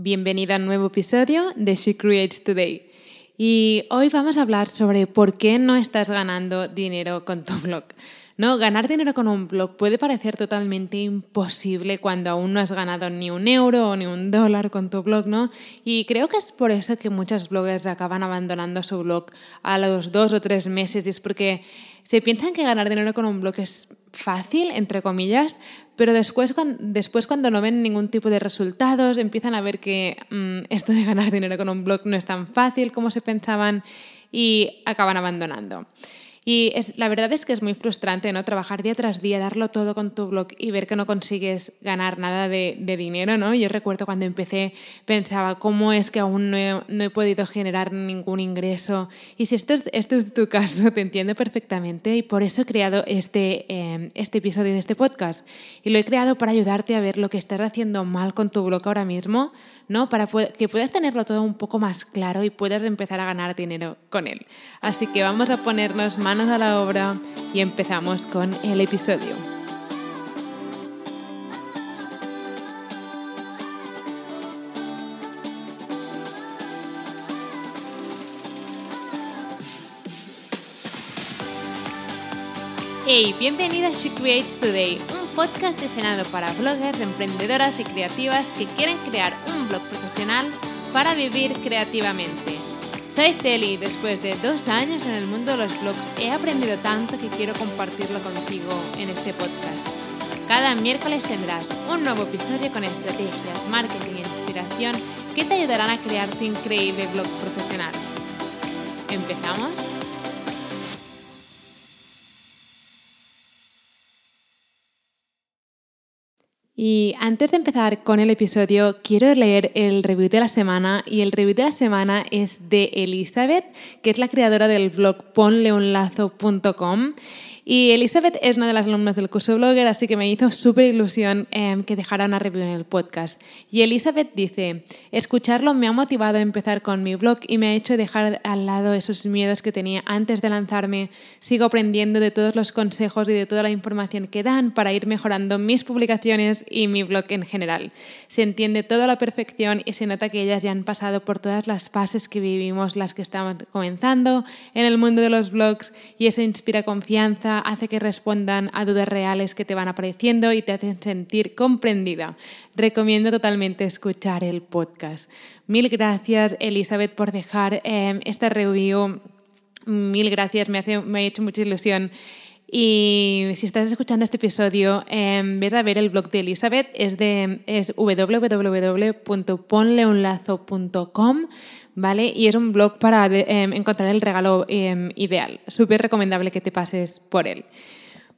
Bienvenida a un nuevo episodio de She Creates Today. Y hoy vamos a hablar sobre por qué no estás ganando dinero con tu blog. No, ganar dinero con un blog puede parecer totalmente imposible cuando aún no has ganado ni un euro o ni un dólar con tu blog, ¿no? Y creo que es por eso que muchos bloggers acaban abandonando su blog a los dos o tres meses y es porque se piensan que ganar dinero con un blog es fácil, entre comillas, pero después, después cuando no ven ningún tipo de resultados, empiezan a ver que mm, esto de ganar dinero con un blog no es tan fácil como se pensaban y acaban abandonando. Y es, la verdad es que es muy frustrante, ¿no? Trabajar día tras día, darlo todo con tu blog y ver que no consigues ganar nada de, dinero, ¿no? Yo recuerdo cuando empecé pensaba, ¿cómo es que aún no he, podido generar ningún ingreso? Y si esto es, esto es tu caso, te entiendo perfectamente y por eso he creado este, em, este episodio de este podcast. Y lo he creado para ayudarte a ver lo que estás haciendo mal con tu blog ahora mismo, ¿no? Para que puedas tenerlo todo un poco más claro y puedas empezar a ganar dinero con él. Así que vamos a ponernos manos a la obra y empezamos con el episodio. Hey, bienvenida a She Creates Today, podcast diseñado para bloggers, emprendedoras y creativas que quieren crear un blog profesional para vivir creativamente. Soy Celi después de dos años en el mundo de los blogs he aprendido tanto que quiero compartirlo contigo en este podcast. Cada miércoles tendrás un nuevo episodio con estrategias, marketing e inspiración que te ayudarán a crear tu increíble blog profesional. ¿Empezamos? Y antes de empezar con el episodio, quiero leer el review de la semana. Y el review de la semana es de Elizabeth, que es la creadora del blog ponleunlazo.com y Elizabeth es una de las alumnas del curso Blogger, así que me hizo súper ilusión em, que dejara una review en el podcast. Y Elizabeth dice, escucharlo me ha motivado a empezar con mi blog y me ha hecho dejar al lado esos miedos que tenía antes de lanzarme. Sigo aprendiendo de todos los consejos y de toda la información que dan para ir mejorando mis publicaciones y mi blog en general. Se entiende todo a la perfección y se nota que ellas ya han pasado por todas las fases que vivimos las que estamos comenzando en el mundo de los blogs y eso inspira confianza hace que respondan a dudas reales que te van apareciendo y te hacen sentir comprendida. Recomiendo totalmente escuchar el podcast. Mil gracias, Elizabeth, por dejar eh, esta review. Mil gracias, me, hace, me ha hecho mucha ilusión. Y si estás escuchando este episodio, eh, ves a ver el blog de Elizabeth, es, de, es www.ponleunlazo.com ¿vale? Y es un blog para em, encontrar el regalo em, ideal. Súper recomendable que te pases por él.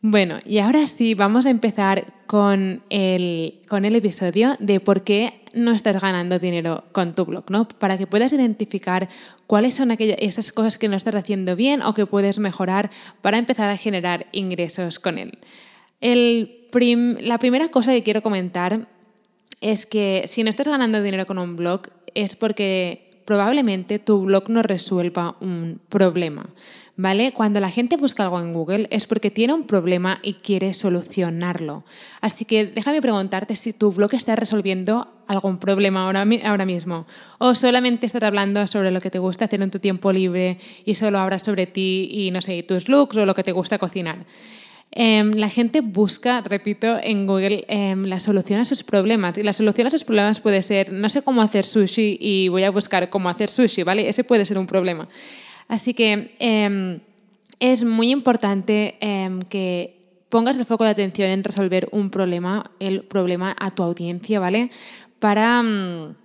Bueno, y ahora sí, vamos a empezar con el, con el episodio de por qué no estás ganando dinero con tu blog, ¿no? Para que puedas identificar cuáles son aquellas, esas cosas que no estás haciendo bien o que puedes mejorar para empezar a generar ingresos con él. La primera cosa que quiero comentar es que si no estás ganando dinero con un blog es porque probablemente tu blog no resuelva un problema. ¿Vale? Cuando la gente busca algo en Google es porque tiene un problema y quiere solucionarlo. Así que déjame preguntarte si tu blog está resolviendo algún problema ahora, ahora mismo o solamente estás hablando sobre lo que te gusta hacer en tu tiempo libre y solo hablas sobre ti y no sé, tus looks o lo que te gusta cocinar. Em, la gente busca, repito, en Google em, la solución a sus problemas. Y la solución a sus problemas puede ser, no sé cómo hacer sushi y voy a buscar cómo hacer sushi, ¿vale? Ese puede ser un problema. Así que em, es muy importante que pongas el foco de atención en resolver un problema, el problema a tu audiencia, ¿vale? Para mm,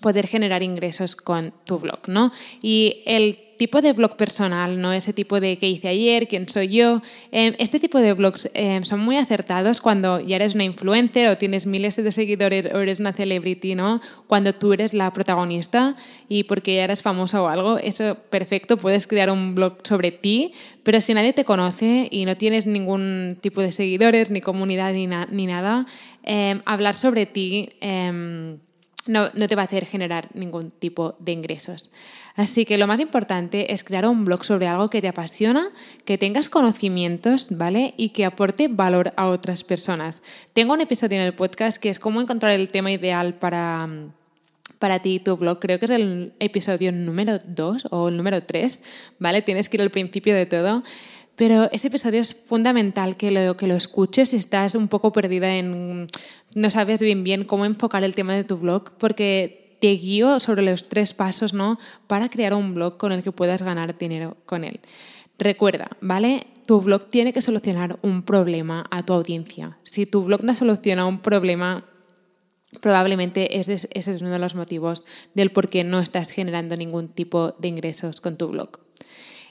poder generar ingresos con tu blog, ¿no? Y el tipo de blog personal, ¿no? Ese tipo de qué hice ayer, quién soy yo. Em, este tipo de blogs em, son muy acertados cuando ya eres una influencer o tienes miles de seguidores o eres una celebrity, ¿no? Cuando tú eres la protagonista y porque ya eres famosa o algo, eso perfecto, puedes crear un blog sobre ti, pero si nadie te conoce y no tienes ningún tipo de seguidores, ni comunidad, ni, ni nada, em, hablar sobre ti no, no te va a hacer generar ningún tipo de ingresos. Así que lo más importante es crear un blog sobre algo que te apasiona, que tengas conocimientos, ¿vale? Y que aporte valor a otras personas. Tengo un episodio en el podcast que es cómo encontrar el tema ideal para para ti tu blog. Creo que es el episodio número 2 o el número 3, ¿vale? Tienes que ir al principio de todo. Pero ese episodio es fundamental que lo, que lo escuches si estás un poco perdida en... no sabes bien bien cómo enfocar el tema de tu blog, porque te guío sobre los tres pasos ¿no? para crear un blog con el que puedas ganar dinero con él. Recuerda, ¿vale? Tu blog tiene que solucionar un problema a tu audiencia. Si tu blog no soluciona un problema, probablemente ese es, ese es uno de los motivos del por qué no estás generando ningún tipo de ingresos con tu blog.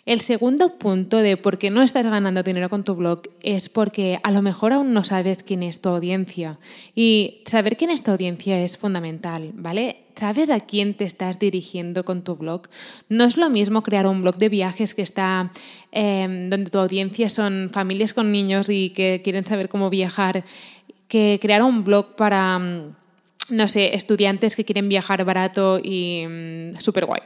El segundo punto de por qué no estás ganando dinero con tu blog es porque a lo mejor aún no sabes quién es tu audiencia. Y saber quién es tu audiencia es fundamental, ¿vale? ¿Sabes a quién te estás dirigiendo con tu blog? No es lo mismo crear un blog de viajes que está em, donde tu audiencia son familias con niños y que quieren saber cómo viajar, que crear un blog para mm, no sé, estudiantes que quieren viajar barato y mm, súper guay.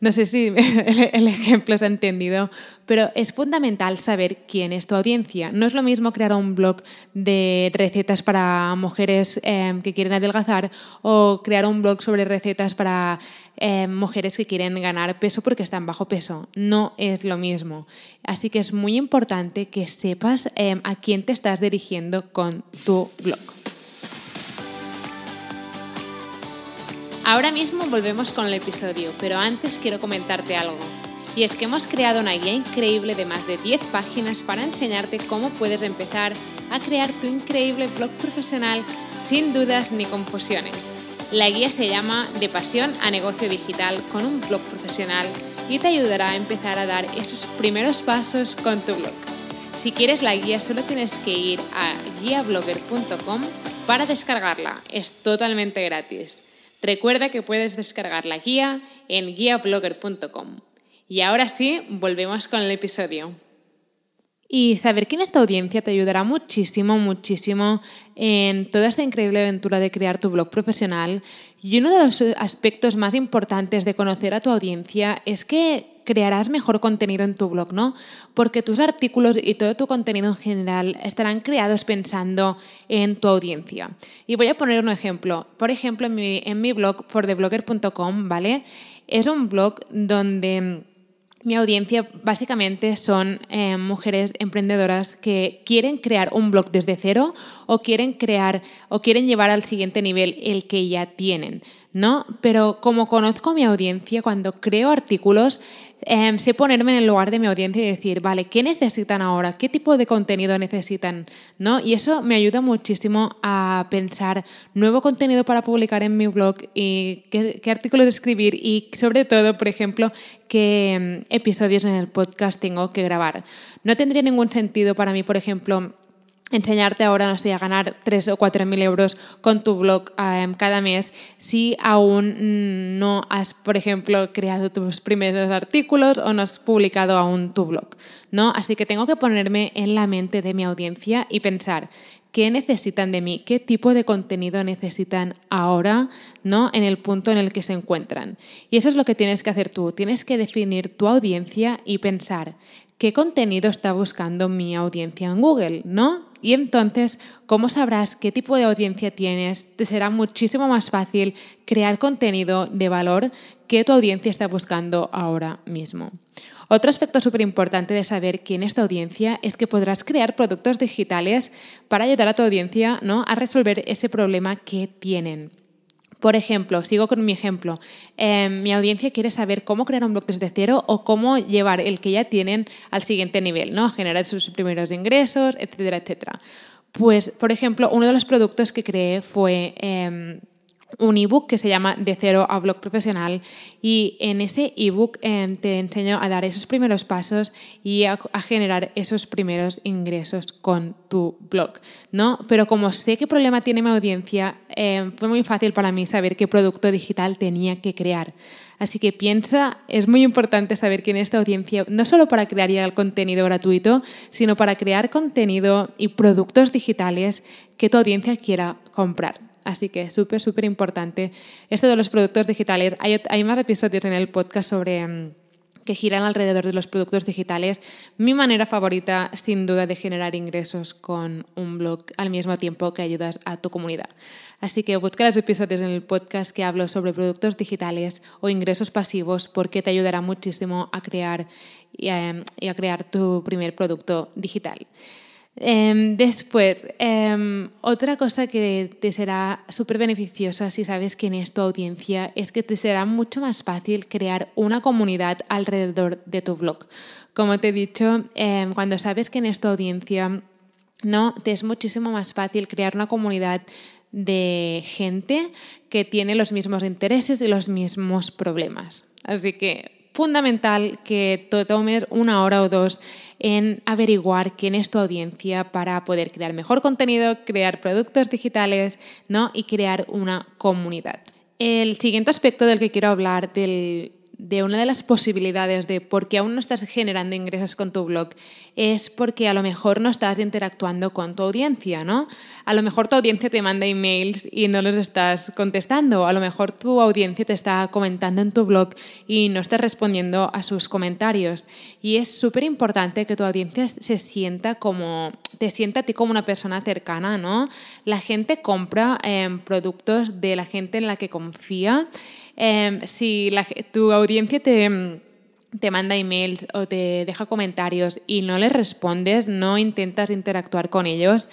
No sé si el, ejemplo se ha entendido, pero es fundamental saber quién es tu audiencia. No es lo mismo crear un blog de recetas para mujeres em, que quieren adelgazar o crear un blog sobre recetas para em, mujeres que quieren ganar peso porque están bajo peso. No es lo mismo. Así que es muy importante que sepas em, a quién te estás dirigiendo con tu blog. Ahora mismo volvemos con el episodio, pero antes quiero comentarte algo. Y es que hemos creado una guía increíble de más de 10 páginas para enseñarte cómo puedes empezar a crear tu increíble blog profesional sin dudas ni confusiones. La guía se llama De pasión a negocio digital con un blog profesional y te ayudará a empezar a dar esos primeros pasos con tu blog. Si quieres la guía solo tienes que ir a guiablogger.com para descargarla. Es totalmente gratis. Recuerda que puedes descargar la guía en guiablogger.com. Y ahora sí, volvemos con el episodio. Y saber quién es tu audiencia te ayudará muchísimo, muchísimo en toda esta increíble aventura de crear tu blog profesional. Y uno de los aspectos más importantes de conocer a tu audiencia es que crearás mejor contenido en tu blog, ¿no? Porque tus artículos y todo tu contenido en general estarán creados pensando en tu audiencia. Y voy a poner un ejemplo. Por ejemplo, en mi, blog, fortheblogger.com, ¿vale? Es un blog donde mi audiencia básicamente son eh, mujeres emprendedoras que quieren crear un blog desde cero o quieren crear o quieren llevar al siguiente nivel el que ya tienen, ¿no? Pero como conozco a mi audiencia, cuando creo artículos, Em, sé ponerme en el lugar de mi audiencia y decir, vale, ¿qué necesitan ahora? ¿Qué tipo de contenido necesitan? ¿No? Y eso me ayuda muchísimo a pensar nuevo contenido para publicar en mi blog y qué, qué artículos escribir y sobre todo, por ejemplo, qué em, episodios en el podcast tengo que grabar. No tendría ningún sentido para mí, por ejemplo, enseñarte ahora, no sé, a ganar 3 o 4 mil euros con tu blog em, cada mes si aún no has, por ejemplo, creado tus primeros artículos o no has publicado aún tu blog, ¿no? Así que tengo que ponerme en la mente de mi audiencia y pensar qué necesitan de mí, qué tipo de contenido necesitan ahora, ¿no? En el punto en el que se encuentran. Y eso es lo que tienes que hacer tú, tienes que definir tu audiencia y pensar qué contenido está buscando mi audiencia en Google, ¿no? Y entonces, ¿cómo sabrás qué tipo de audiencia tienes? Te será muchísimo más fácil crear contenido de valor que tu audiencia está buscando ahora mismo. Otro aspecto súper importante de saber quién es tu audiencia es que podrás crear productos digitales para ayudar a tu audiencia ¿no? a resolver ese problema que tienen. Por ejemplo, sigo con mi ejemplo, em, mi audiencia quiere saber cómo crear un blog desde cero o cómo llevar el que ya tienen al siguiente nivel, ¿no? Generar sus primeros ingresos, etcétera, etcétera. Pues, por ejemplo, uno de los productos que creé fue em, un ebook que se llama De cero a blog profesional y en ese ebook eh, te enseño a dar esos primeros pasos y a, generar esos primeros ingresos con tu blog, ¿no? Pero como sé qué problema tiene mi audiencia, eh, fue muy fácil para mí saber qué producto digital tenía que crear. Así que piensa, es muy importante saber quién es esta audiencia, no solo para crear el contenido gratuito, sino para crear contenido y productos digitales que tu audiencia quiera comprar. Así que súper, súper importante esto de los productos digitales. Hay, hay, más episodios en el podcast sobre mm, que giran alrededor de los productos digitales. Mi manera favorita, sin duda, de generar ingresos con un blog al mismo tiempo que ayudas a tu comunidad. Así que busca los episodios en el podcast que hablo sobre productos digitales o ingresos pasivos porque te ayudará muchísimo a crear y a, crear tu primer producto digital. Em, después, em, otra cosa que te será súper beneficiosa si sabes quién es tu audiencia es que te será mucho más fácil crear una comunidad alrededor de tu blog. Como te he dicho, em, cuando sabes quién es tu audiencia, no, te es muchísimo más fácil crear una comunidad de gente que tiene los mismos intereses y los mismos problemas. Así que fundamental que te tomes una hora o dos en averiguar quién es tu audiencia para poder crear mejor contenido, crear productos digitales ¿no? y crear una comunidad. El siguiente aspecto del que quiero hablar del de una de las posibilidades de por qué aún no estás generando ingresos con tu blog es porque a lo mejor no estás interactuando con tu audiencia, ¿no? A lo mejor tu audiencia te manda emails y no los estás contestando, a lo mejor tu audiencia te está comentando en tu blog y no estás respondiendo a sus comentarios. Y es súper importante que tu audiencia se sienta como, te sienta a ti como una persona cercana, ¿no? La gente compra em, productos de la gente en la que confía Em, si tu audiencia te, te manda emails o te deja comentarios y no les respondes, no intentas interactuar con ellos,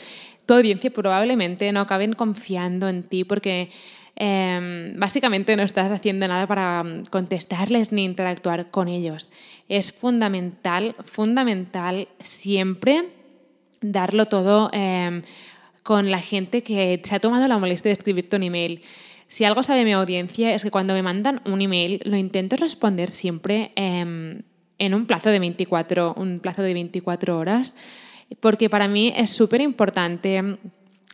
tu audiencia probablemente no acaben confiando en ti porque em, básicamente no estás haciendo nada para contestarles ni interactuar con ellos. Es fundamental, fundamental siempre darlo todo em, con la gente que se ha tomado la molestia de escribirte un email. Si algo sabe mi audiencia es que cuando me mandan un email lo intento responder siempre em, en un plazo de 24, un plazo de 24 horas, porque para mí es súper importante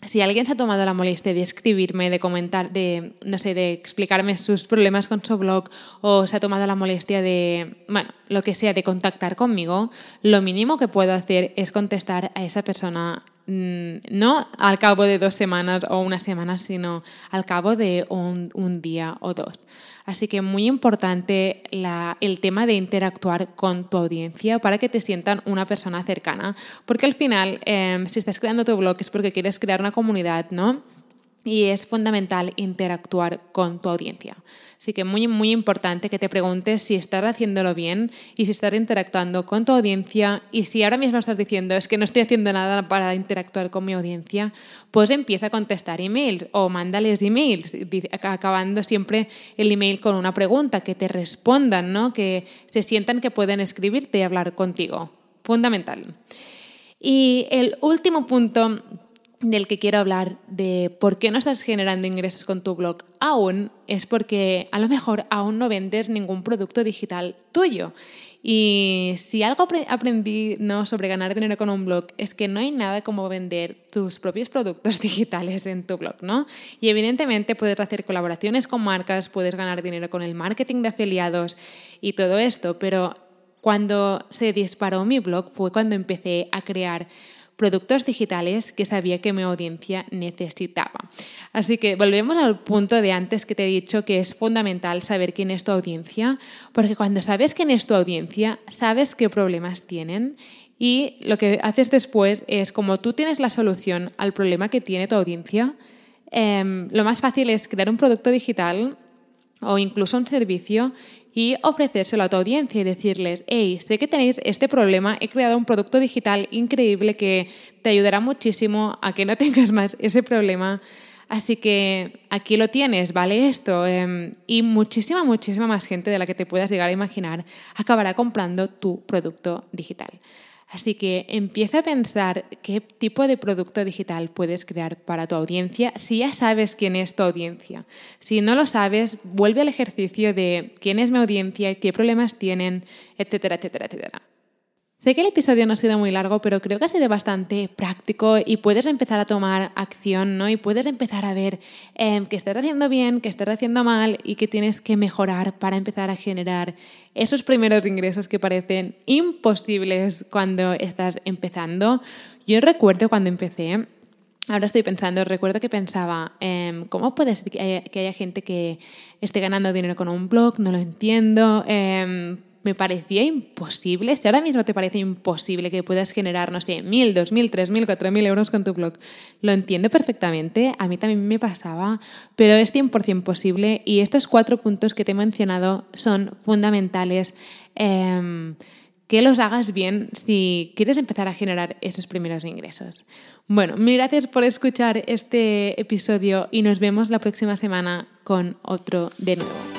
si alguien se ha tomado la molestia de escribirme, de comentar, de, no sé, de explicarme sus problemas con su blog o se ha tomado la molestia de, bueno, lo que sea, de contactar conmigo, lo mínimo que puedo hacer es contestar a esa persona no al cabo de dos semanas o una semana, sino al cabo de un, día o dos. Así que muy importante el tema de interactuar con tu audiencia para que te sientan una persona cercana, porque al final, em, si estás creando tu blog es porque quieres crear una comunidad, ¿no? Y es fundamental interactuar con tu audiencia. Así que muy, muy importante que te preguntes si estás haciéndolo bien y si estás interactuando con tu audiencia. Y si ahora mismo estás diciendo es que no estoy haciendo nada para interactuar con mi audiencia, pues empieza a contestar emails o mándales emails, acabando siempre el email con una pregunta, que te respondan, ¿no? que se sientan que pueden escribirte y hablar contigo. Fundamental. Y el último punto del que quiero hablar de por qué no estás generando ingresos con tu blog aún es porque a lo mejor aún no vendes ningún producto digital tuyo. Y si algo aprendí ¿no? sobre ganar dinero con un blog es que no hay nada como vender tus propios productos digitales en tu blog, ¿no? Y evidentemente puedes hacer colaboraciones con marcas, puedes ganar dinero con el marketing de afiliados y todo esto, pero cuando se disparó mi blog fue cuando empecé a crear productos digitales que sabía que mi audiencia necesitaba. Así que volvemos al punto de antes que te he dicho que es fundamental saber quién es tu audiencia, porque cuando sabes quién es tu audiencia, sabes qué problemas tienen y lo que haces después es, como tú tienes la solución al problema que tiene tu audiencia, em, lo más fácil es crear un producto digital o incluso un servicio y ofrecérselo a tu audiencia y decirles, hey, sé que tenéis este problema, he creado un producto digital increíble que te ayudará muchísimo a que no tengas más ese problema. Así que aquí lo tienes, ¿vale? Esto. Em, y muchísima, muchísima más gente de la que te puedas llegar a imaginar acabará comprando tu producto digital. Así que empieza a pensar qué tipo de producto digital puedes crear para tu audiencia si ya sabes quién es tu audiencia. Si no lo sabes, vuelve al ejercicio de quién es mi audiencia, qué problemas tienen, etcétera, etcétera, etcétera. Sé que el episodio no ha sido muy largo, pero creo que ha sido bastante práctico y puedes empezar a tomar acción, ¿no? Y puedes empezar a ver eh, qué estás haciendo bien, qué estás haciendo mal y qué tienes que mejorar para empezar a generar esos primeros ingresos que parecen imposibles cuando estás empezando. Yo recuerdo cuando empecé, Ahora estoy pensando, recuerdo que pensaba, em, ¿cómo puede ser que haya, gente que esté ganando dinero con un blog? No lo entiendo. Em, me parecía imposible. Si ahora mismo te parece imposible que puedas generar, no sé, mil, dos mil, tres mil, cuatro mil euros con tu blog, lo entiendo perfectamente. A mí también me pasaba, pero es 100% posible y estos cuatro puntos que te he mencionado son fundamentales. Em, que los hagas bien si quieres empezar a generar esos primeros ingresos. Bueno, mil gracias por escuchar este episodio y nos vemos la próxima semana con otro de nuevo.